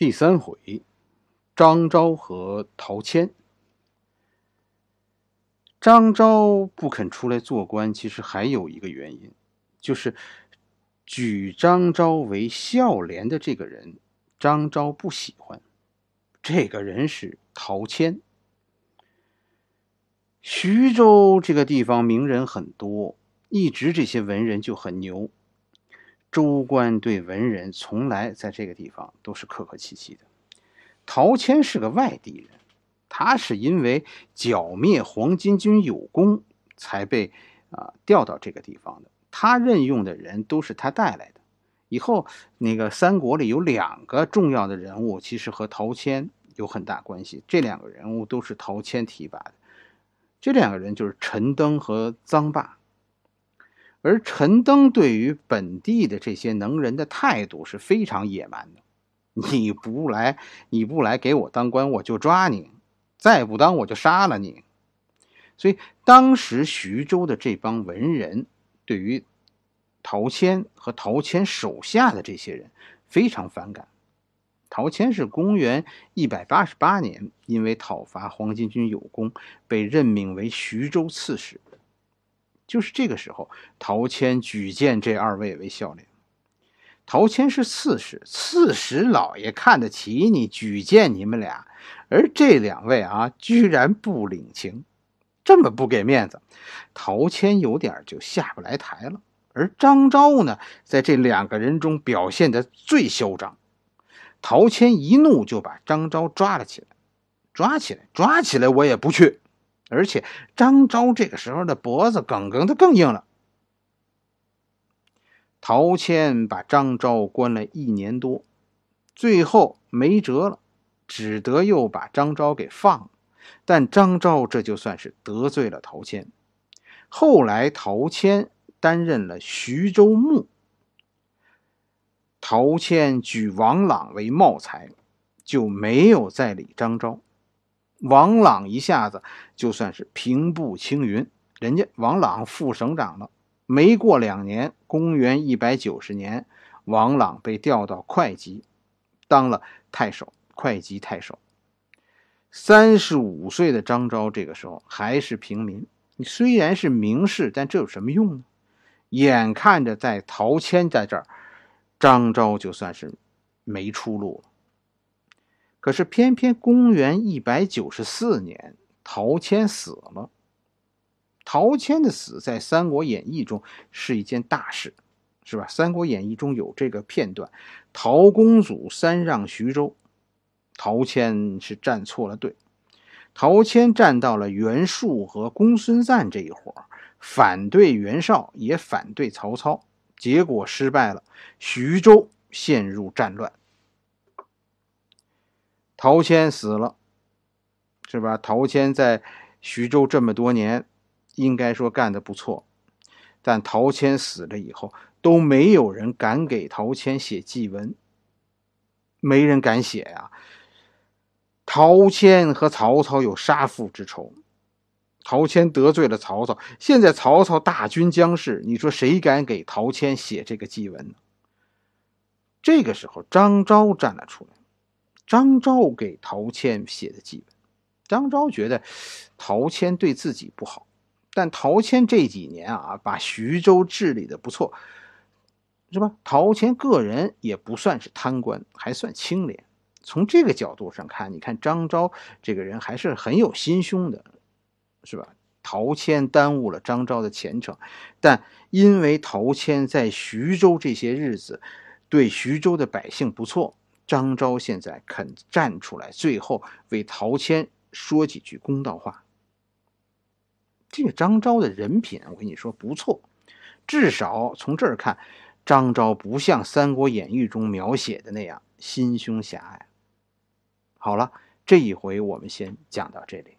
第三回，张昭和陶谦。张昭不肯出来做官，其实还有一个原因，就是举张昭为孝廉的这个人，张昭不喜欢。这个人是陶谦。徐州这个地方名人很多，一直这些文人就很牛。州官对文人从来在这个地方都是客客气气的。陶谦是个外地人，他是因为剿灭黄巾军有功才被啊调到这个地方的。他任用的人都是他带来的。以后那个三国里有两个重要的人物，其实和陶谦有很大关系。这两个人物都是陶谦提拔的。这两个人就是陈登和臧霸。而陈登对于本地的这些能人的态度是非常野蛮的，你不来，你不来给我当官，我就抓你；再不当，我就杀了你。所以当时徐州的这帮文人对于陶谦和陶谦手下的这些人非常反感。陶谦是公元一百八十八年，因为讨伐黄巾军有功，被任命为徐州刺史。就是这个时候，陶谦举荐这二位为孝廉。陶谦是刺史，刺史老爷看得起你，举荐你们俩。而这两位啊，居然不领情，这么不给面子，陶谦有点就下不来台了。而张昭呢，在这两个人中表现的最嚣张。陶谦一怒就把张昭抓了起来，抓起来，抓起来，我也不去。而且张昭这个时候的脖子梗梗的更硬了。陶谦把张昭关了一年多，最后没辙了，只得又把张昭给放了。但张昭这就算是得罪了陶谦。后来陶谦担任了徐州牧，陶谦举王朗为茂才，就没有再理张昭。王朗一下子就算是平步青云，人家王朗副省长了。没过两年，公元一百九十年，王朗被调到会稽，当了太守，会稽太守。三十五岁的张昭这个时候还是平民，你虽然是名士，但这有什么用呢？眼看着在陶谦在这儿，张昭就算是没出路了。可是偏偏公元一百九十四年，陶谦死了。陶谦的死在《三国演义》中是一件大事，是吧？《三国演义》中有这个片段：陶公祖三让徐州，陶谦是站错了队。陶谦站到了袁术和公孙瓒这一伙，反对袁绍，也反对曹操，结果失败了，徐州陷入战乱。陶谦死了，是吧？陶谦在徐州这么多年，应该说干得不错。但陶谦死了以后，都没有人敢给陶谦写祭文，没人敢写呀。陶谦和曹操有杀父之仇，陶谦得罪了曹操，现在曹操大军将至，你说谁敢给陶谦写这个祭文呢？这个时候，张昭站了出来。张昭给陶谦写的祭文，张昭觉得陶谦对自己不好，但陶谦这几年啊，把徐州治理的不错，是吧？陶谦个人也不算是贪官，还算清廉。从这个角度上看，你看张昭这个人还是很有心胸的，是吧？陶谦耽误了张昭的前程，但因为陶谦在徐州这些日子对徐州的百姓不错。张昭现在肯站出来，最后为陶谦说几句公道话。这个张昭的人品，我跟你说不错，至少从这儿看，张昭不像《三国演义》中描写的那样心胸狭隘。好了，这一回我们先讲到这里。